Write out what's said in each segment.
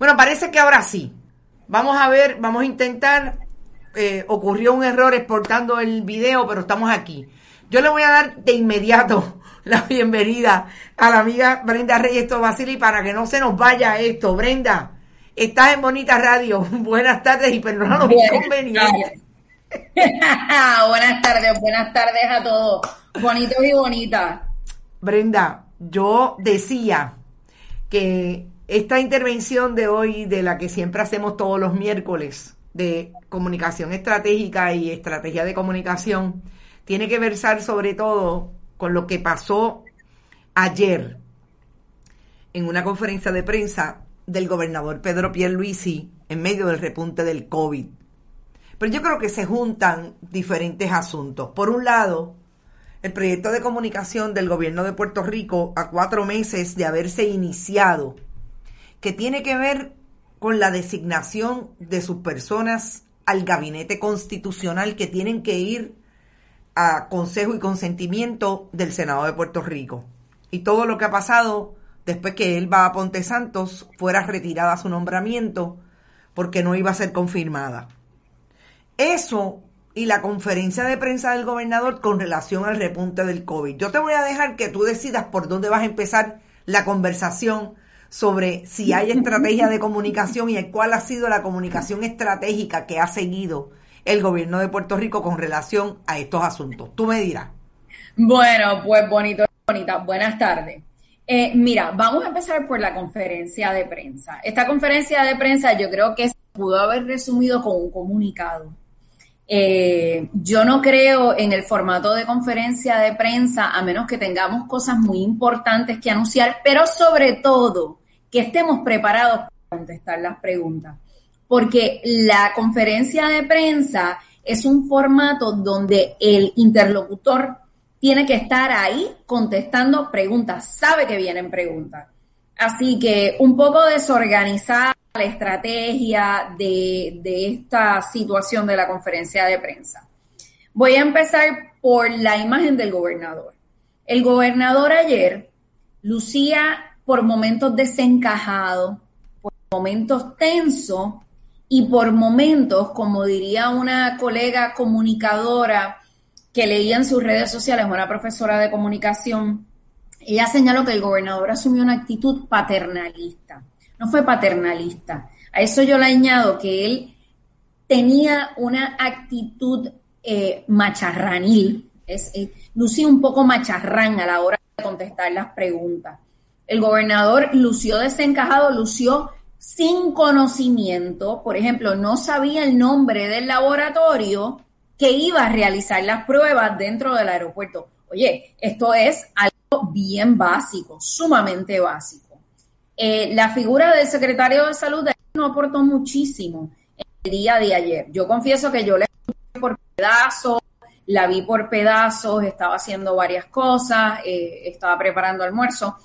Bueno, parece que ahora sí. Vamos a ver, vamos a intentar. Eh, ocurrió un error exportando el video, pero estamos aquí. Yo le voy a dar de inmediato la bienvenida a la amiga Brenda Reyes Basili para que no se nos vaya esto. Brenda, estás en Bonita Radio. Buenas tardes y perdona los inconvenientes. buenas tardes, buenas tardes a todos. Bonitos y bonitas. Brenda, yo decía que esta intervención de hoy, de la que siempre hacemos todos los miércoles, de comunicación estratégica y estrategia de comunicación, tiene que versar sobre todo con lo que pasó ayer en una conferencia de prensa del gobernador Pedro Pierluisi en medio del repunte del COVID. Pero yo creo que se juntan diferentes asuntos. Por un lado, el proyecto de comunicación del gobierno de Puerto Rico a cuatro meses de haberse iniciado que tiene que ver con la designación de sus personas al gabinete constitucional que tienen que ir a consejo y consentimiento del Senado de Puerto Rico. Y todo lo que ha pasado después que él va a Ponte Santos fuera retirada su nombramiento porque no iba a ser confirmada. Eso y la conferencia de prensa del gobernador con relación al repunte del COVID. Yo te voy a dejar que tú decidas por dónde vas a empezar la conversación sobre si hay estrategia de comunicación y cuál ha sido la comunicación estratégica que ha seguido el gobierno de Puerto Rico con relación a estos asuntos. Tú me dirás. Bueno, pues bonito, bonita. Buenas tardes. Eh, mira, vamos a empezar por la conferencia de prensa. Esta conferencia de prensa yo creo que se pudo haber resumido con un comunicado. Eh, yo no creo en el formato de conferencia de prensa a menos que tengamos cosas muy importantes que anunciar, pero sobre todo que estemos preparados para contestar las preguntas. Porque la conferencia de prensa es un formato donde el interlocutor tiene que estar ahí contestando preguntas, sabe que vienen preguntas. Así que un poco desorganizada la estrategia de, de, esta situación de la conferencia de prensa. Voy a empezar por la imagen del gobernador. El gobernador ayer lucía por momentos desencajados, por momentos tensos y por momentos, como diría una colega comunicadora que leía en sus redes sociales, una profesora de comunicación, ella señaló que el gobernador asumió una actitud paternalista. No fue paternalista. A eso yo le añado que él tenía una actitud eh, macharranil, eh, lucía un poco macharrán a la hora de contestar las preguntas. El gobernador lució desencajado, lució sin conocimiento, por ejemplo, no sabía el nombre del laboratorio que iba a realizar las pruebas dentro del aeropuerto. Oye, esto es algo bien básico, sumamente básico. Eh, la figura del secretario de salud no aportó muchísimo el día de ayer. Yo confieso que yo le por pedazos, la vi por pedazos, estaba haciendo varias cosas, eh, estaba preparando almuerzo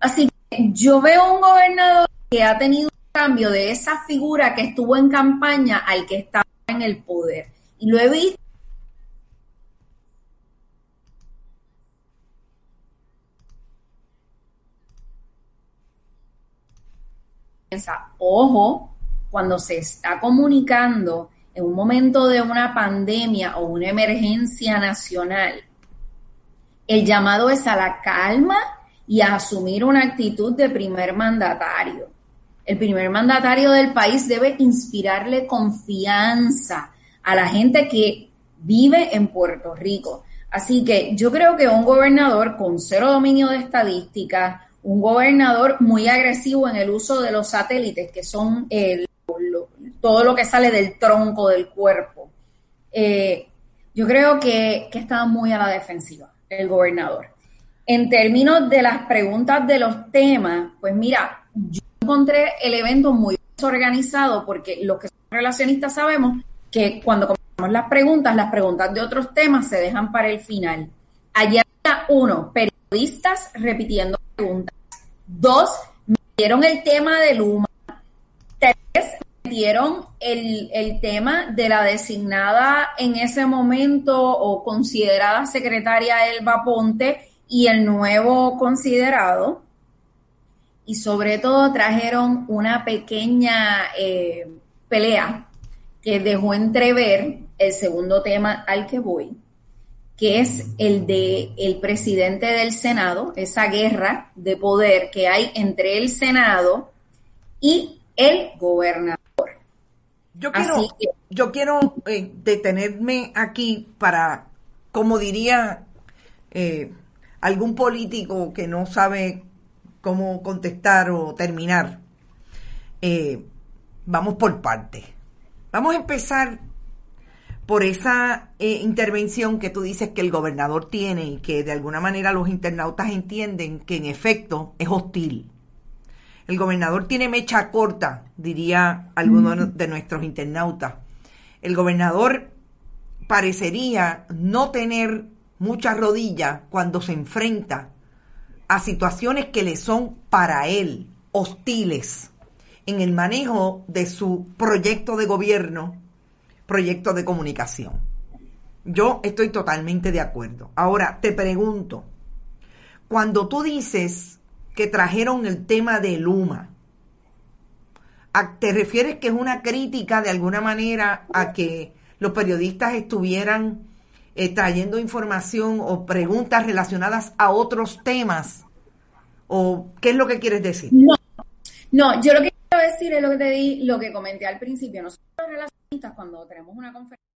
Así que yo veo un gobernador que ha tenido un cambio de esa figura que estuvo en campaña al que estaba en el poder. Y lo he visto ojo, cuando se está comunicando en un momento de una pandemia o una emergencia nacional, el llamado es a la calma y a asumir una actitud de primer mandatario. El primer mandatario del país debe inspirarle confianza a la gente que vive en Puerto Rico. Así que yo creo que un gobernador con cero dominio de estadística, un gobernador muy agresivo en el uso de los satélites, que son todo lo que sale del tronco del cuerpo, eh, yo creo que, que estaba muy a la defensiva el gobernador. En términos de las preguntas de los temas, pues mira, yo encontré el evento muy organizado porque los que son relacionistas sabemos que cuando comenzamos las preguntas, las preguntas de otros temas se dejan para el final. Allí había uno, periodistas repitiendo preguntas. Dos, metieron el tema de Luma. Tres, metieron el, el tema de la designada en ese momento o considerada secretaria Elba Ponte y el nuevo considerado. Y sobre todo trajeron una pequeña eh, pelea que dejó entrever el segundo tema al que voy, que es el de el presidente del Senado, esa guerra de poder que hay entre el Senado y el gobernador. Yo quiero, yo quiero eh, detenerme aquí para, como diría eh, algún político que no sabe cómo contestar o terminar, eh, vamos por partes. Vamos a empezar por esa intervención que tú dices que el gobernador tiene y que de alguna manera los internautas entienden que en efecto es hostil. El gobernador tiene mecha corta, diría alguno de nuestros internautas. El gobernador parecería no tener muchas rodillas cuando se enfrenta a situaciones que le son para él hostiles en el manejo de su proyecto de gobierno, proyecto de comunicación. Yo estoy totalmente de acuerdo. Ahora, te pregunto, cuando tú dices que trajeron el tema de Luma. ¿Te refieres que es una crítica de alguna manera a que los periodistas estuvieran eh, trayendo información o preguntas relacionadas a otros temas? ¿O qué es lo que quieres decir? No, no yo lo que quiero decir es lo que te di, lo que comenté al principio. Nosotros relacionistas cuando tenemos una conferencia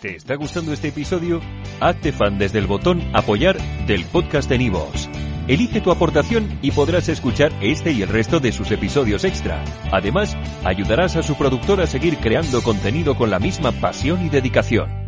¿Te está gustando este episodio? Hazte fan desde el botón apoyar del podcast de Nivos. Elige tu aportación y podrás escuchar este y el resto de sus episodios extra. Además, ayudarás a su productor a seguir creando contenido con la misma pasión y dedicación.